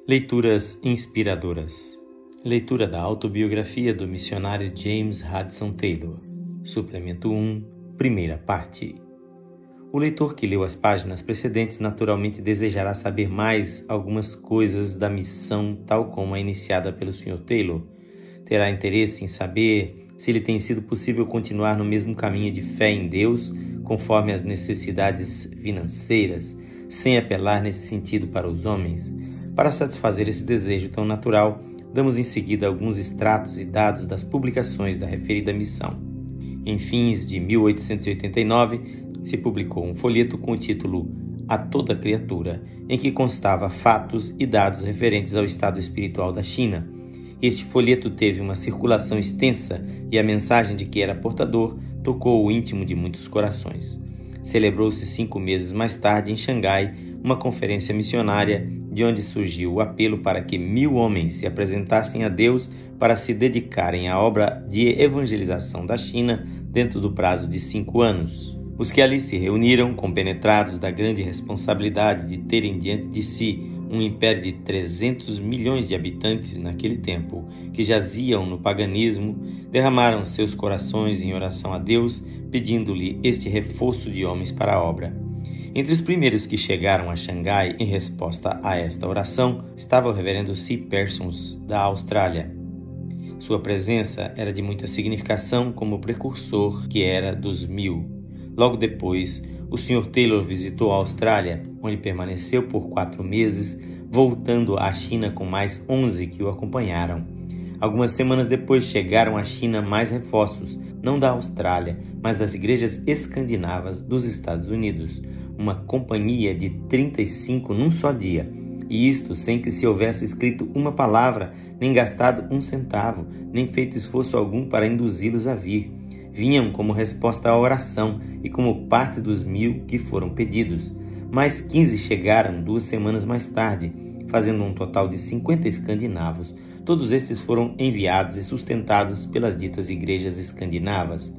Leituras inspiradoras. Leitura da autobiografia do missionário James Hudson Taylor. Suplemento 1, primeira parte. O leitor que leu as páginas precedentes naturalmente desejará saber mais algumas coisas da missão tal como a iniciada pelo Sr. Taylor. Terá interesse em saber se lhe tem sido possível continuar no mesmo caminho de fé em Deus, conforme as necessidades financeiras, sem apelar nesse sentido para os homens para satisfazer esse desejo tão natural, damos em seguida alguns extratos e dados das publicações da referida missão. Em fins de 1889, se publicou um folheto com o título A Toda Criatura, em que constava fatos e dados referentes ao estado espiritual da China. Este folheto teve uma circulação extensa e a mensagem de que era portador tocou o íntimo de muitos corações. Celebrou-se cinco meses mais tarde em Xangai uma conferência missionária de onde surgiu o apelo para que mil homens se apresentassem a Deus para se dedicarem à obra de evangelização da China dentro do prazo de cinco anos. Os que ali se reuniram, compenetrados da grande responsabilidade de terem diante de si um império de 300 milhões de habitantes naquele tempo, que jaziam no paganismo, derramaram seus corações em oração a Deus, pedindo-lhe este reforço de homens para a obra. Entre os primeiros que chegaram a Xangai em resposta a esta oração estava o reverendo C. Persons, da Austrália. Sua presença era de muita significação como precursor que era dos mil. Logo depois, o Sr. Taylor visitou a Austrália, onde permaneceu por quatro meses, voltando à China com mais onze que o acompanharam. Algumas semanas depois chegaram à China mais reforços, não da Austrália, mas das igrejas escandinavas dos Estados Unidos uma companhia de 35 num só dia, e isto sem que se houvesse escrito uma palavra, nem gastado um centavo, nem feito esforço algum para induzi-los a vir. Vinham como resposta à oração e como parte dos mil que foram pedidos. Mais quinze chegaram duas semanas mais tarde, fazendo um total de 50 escandinavos. Todos estes foram enviados e sustentados pelas ditas igrejas escandinavas.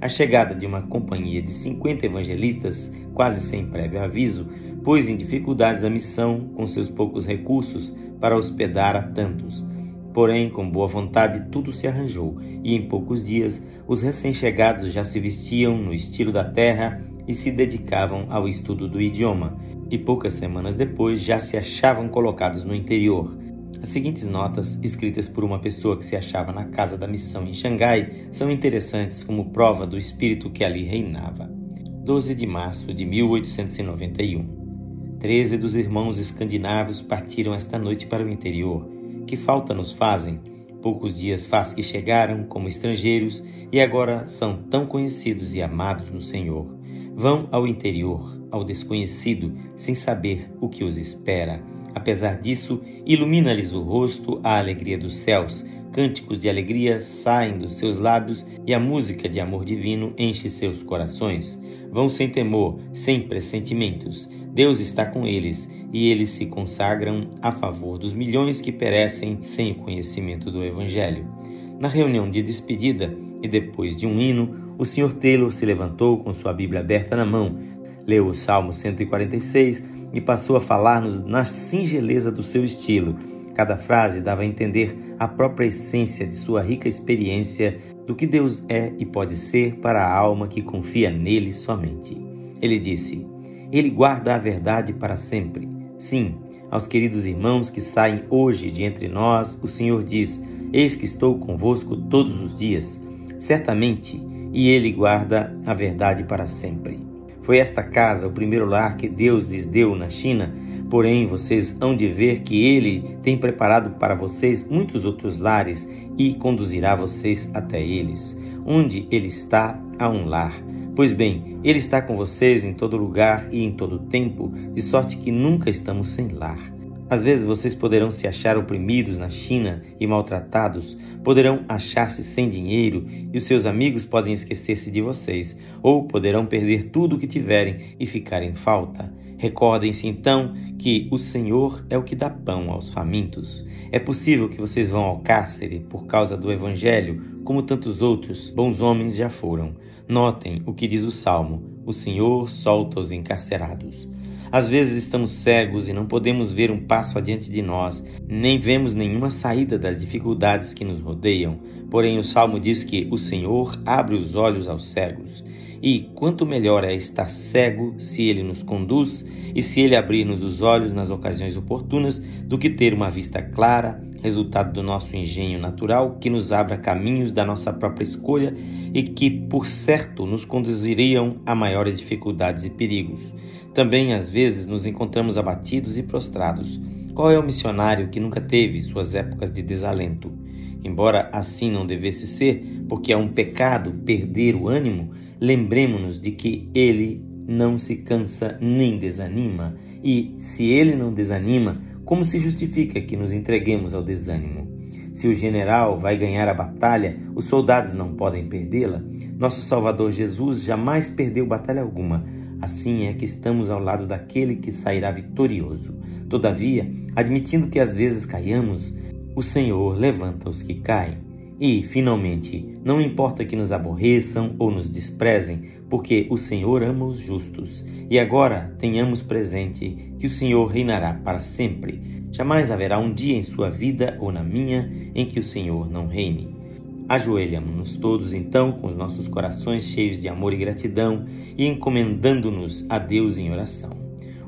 A chegada de uma companhia de 50 evangelistas, quase sem prévio aviso, pôs em dificuldades a missão com seus poucos recursos para hospedar a tantos. Porém, com boa vontade, tudo se arranjou e em poucos dias os recém-chegados já se vestiam no estilo da terra e se dedicavam ao estudo do idioma, e poucas semanas depois já se achavam colocados no interior as seguintes notas, escritas por uma pessoa que se achava na casa da missão em Xangai, são interessantes como prova do espírito que ali reinava. 12 de março de 1891. Treze dos irmãos escandinavos partiram esta noite para o interior. Que falta nos fazem? Poucos dias faz que chegaram como estrangeiros e agora são tão conhecidos e amados no Senhor. Vão ao interior, ao desconhecido, sem saber o que os espera Apesar disso, ilumina-lhes o rosto a alegria dos céus, cânticos de alegria saem dos seus lábios e a música de amor divino enche seus corações. Vão sem temor, sem pressentimentos. Deus está com eles e eles se consagram a favor dos milhões que perecem sem o conhecimento do Evangelho. Na reunião de despedida e depois de um hino, o Sr. Taylor se levantou com sua Bíblia aberta na mão, leu o Salmo 146 e passou a falar-nos na singeleza do seu estilo. Cada frase dava a entender a própria essência de sua rica experiência do que Deus é e pode ser para a alma que confia nele somente. Ele disse: Ele guarda a verdade para sempre. Sim, aos queridos irmãos que saem hoje de entre nós, o Senhor diz: Eis que estou convosco todos os dias. Certamente, e Ele guarda a verdade para sempre. Foi esta casa o primeiro lar que Deus lhes deu na China, porém vocês hão de ver que Ele tem preparado para vocês muitos outros lares e conduzirá vocês até eles. Onde Ele está, há um lar. Pois bem, Ele está com vocês em todo lugar e em todo tempo, de sorte que nunca estamos sem lar. Às vezes vocês poderão se achar oprimidos na China e maltratados, poderão achar-se sem dinheiro e os seus amigos podem esquecer-se de vocês, ou poderão perder tudo o que tiverem e ficar em falta. Recordem-se então que o Senhor é o que dá pão aos famintos. É possível que vocês vão ao cárcere por causa do Evangelho, como tantos outros bons homens já foram. Notem o que diz o Salmo: O Senhor solta os encarcerados. Às vezes estamos cegos e não podemos ver um passo adiante de nós, nem vemos nenhuma saída das dificuldades que nos rodeiam. Porém, o salmo diz que o Senhor abre os olhos aos cegos. E quanto melhor é estar cego se ele nos conduz e se ele abrir-nos os olhos nas ocasiões oportunas, do que ter uma vista clara, resultado do nosso engenho natural, que nos abra caminhos da nossa própria escolha e que, por certo, nos conduziriam a maiores dificuldades e perigos. Também, às vezes, nos encontramos abatidos e prostrados. Qual é o missionário que nunca teve suas épocas de desalento? Embora assim não devesse ser, porque é um pecado perder o ânimo, lembremos-nos de que ele não se cansa nem desanima, e se ele não desanima, como se justifica que nos entreguemos ao desânimo? Se o general vai ganhar a batalha, os soldados não podem perdê-la. Nosso Salvador Jesus jamais perdeu batalha alguma. Assim é que estamos ao lado daquele que sairá vitorioso. Todavia, admitindo que às vezes caiamos, o Senhor levanta os que caem. E, finalmente, não importa que nos aborreçam ou nos desprezem, porque o Senhor ama os justos. E agora tenhamos presente que o Senhor reinará para sempre. Jamais haverá um dia em sua vida ou na minha em que o Senhor não reine. Ajoelhamos-nos todos então com os nossos corações cheios de amor e gratidão e encomendando-nos a Deus em oração.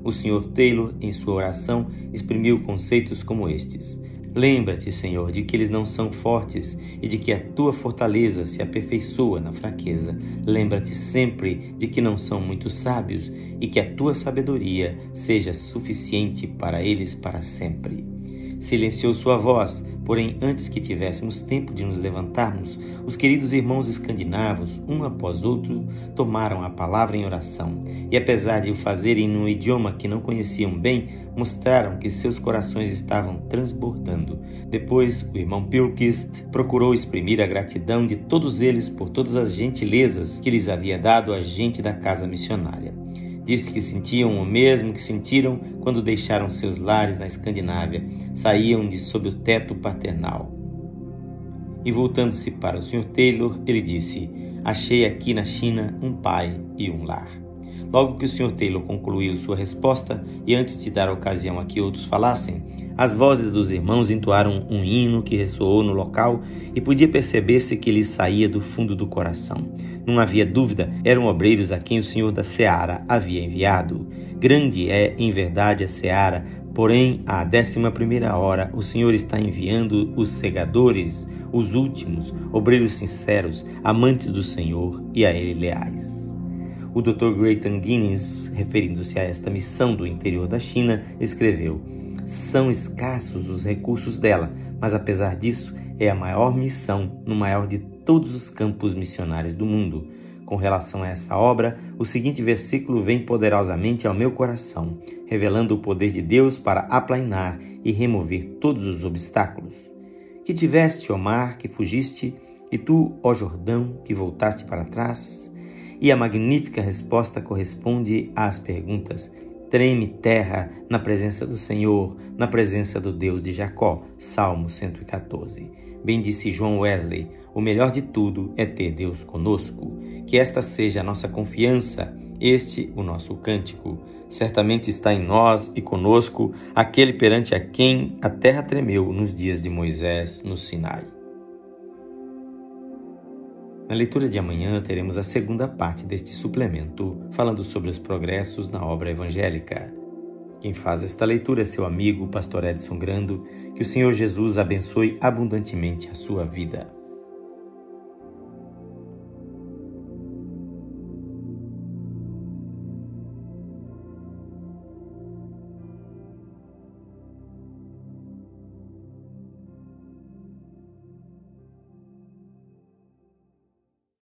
O Sr. Taylor, em sua oração, exprimiu conceitos como estes: Lembra-te, Senhor, de que eles não são fortes e de que a tua fortaleza se aperfeiçoa na fraqueza. Lembra-te sempre de que não são muito sábios e que a tua sabedoria seja suficiente para eles para sempre. Silenciou sua voz, porém, antes que tivéssemos tempo de nos levantarmos, os queridos irmãos escandinavos, um após outro, tomaram a palavra em oração, e apesar de o fazerem num idioma que não conheciam bem, mostraram que seus corações estavam transbordando. Depois, o irmão Pilkist procurou exprimir a gratidão de todos eles por todas as gentilezas que lhes havia dado a gente da casa missionária. Disse que sentiam o mesmo que sentiram quando deixaram seus lares na Escandinávia, saíam de sob o teto paternal. E voltando-se para o Sr. Taylor, ele disse: Achei aqui na China um pai e um lar. Logo que o Sr. Taylor concluiu sua resposta e antes de dar ocasião a que outros falassem, as vozes dos irmãos entoaram um hino que ressoou no local e podia perceber-se que lhe saía do fundo do coração. Não havia dúvida, eram obreiros a quem o Senhor da Seara havia enviado. Grande é, em verdade, a Seara, porém, à décima primeira hora, o Senhor está enviando os segadores, os últimos, obreiros sinceros, amantes do Senhor e a Ele leais. O Dr. Grayton Guinness, referindo-se a esta missão do interior da China, escreveu: São escassos os recursos dela, mas apesar disso, é a maior missão no maior de todos os campos missionários do mundo. Com relação a essa obra, o seguinte versículo vem poderosamente ao meu coração, revelando o poder de Deus para aplainar e remover todos os obstáculos. Que tiveste, ó mar, que fugiste, e tu, ó Jordão, que voltaste para trás? E a magnífica resposta corresponde às perguntas: Treme terra na presença do Senhor, na presença do Deus de Jacó. Salmo 114. Bem disse João Wesley: o melhor de tudo é ter Deus conosco. Que esta seja a nossa confiança, este o nosso cântico. Certamente está em nós e conosco aquele perante a quem a terra tremeu nos dias de Moisés no Sinai. Na leitura de amanhã teremos a segunda parte deste suplemento, falando sobre os progressos na obra evangélica. Quem faz esta leitura é seu amigo, Pastor Edson Grando. Que o Senhor Jesus abençoe abundantemente a sua vida.